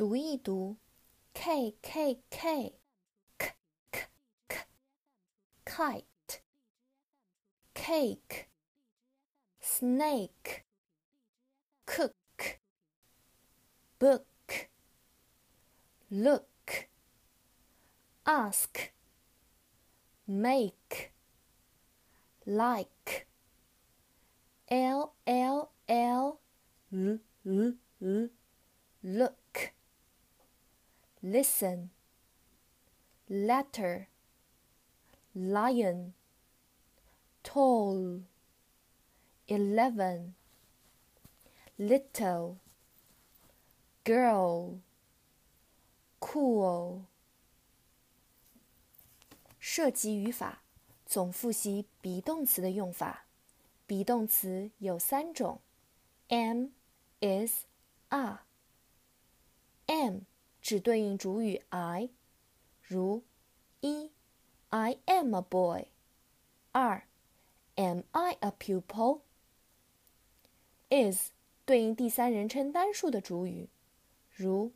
读一读，k k k k k k kite cake snake cook book look ask make like l l l l l l look listen letter lion tall eleven little girl cool 涉及语法，总复习 be 动词的用法。be 动词有三种：am、is、are。am 只对应主语 I，如一 I am a boy，二 Am I a pupil？is 对应第三人称单数的主语，如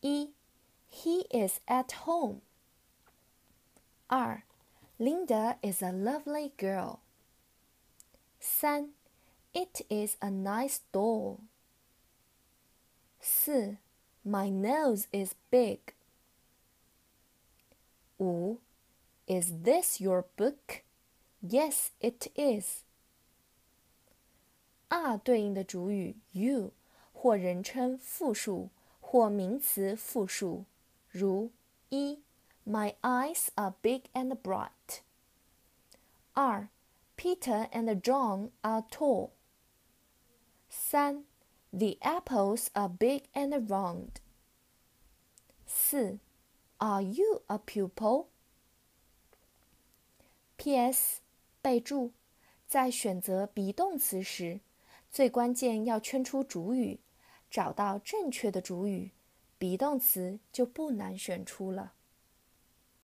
一 He is at home。二 Linda is a lovely girl。三 It is a nice doll。四 My nose is big. 五 Is this your book? Yes, it is. 二对应的主语 you 或人称复数或名词复数，如一 My eyes are big and bright. 二 Peter and John are tall. 三 The apples are big and round. 四 Are you a pupil? P.S. 备注：在选择 be 动词时，最关键要圈出主语，找到正确的主语，be 动词就不难选出了。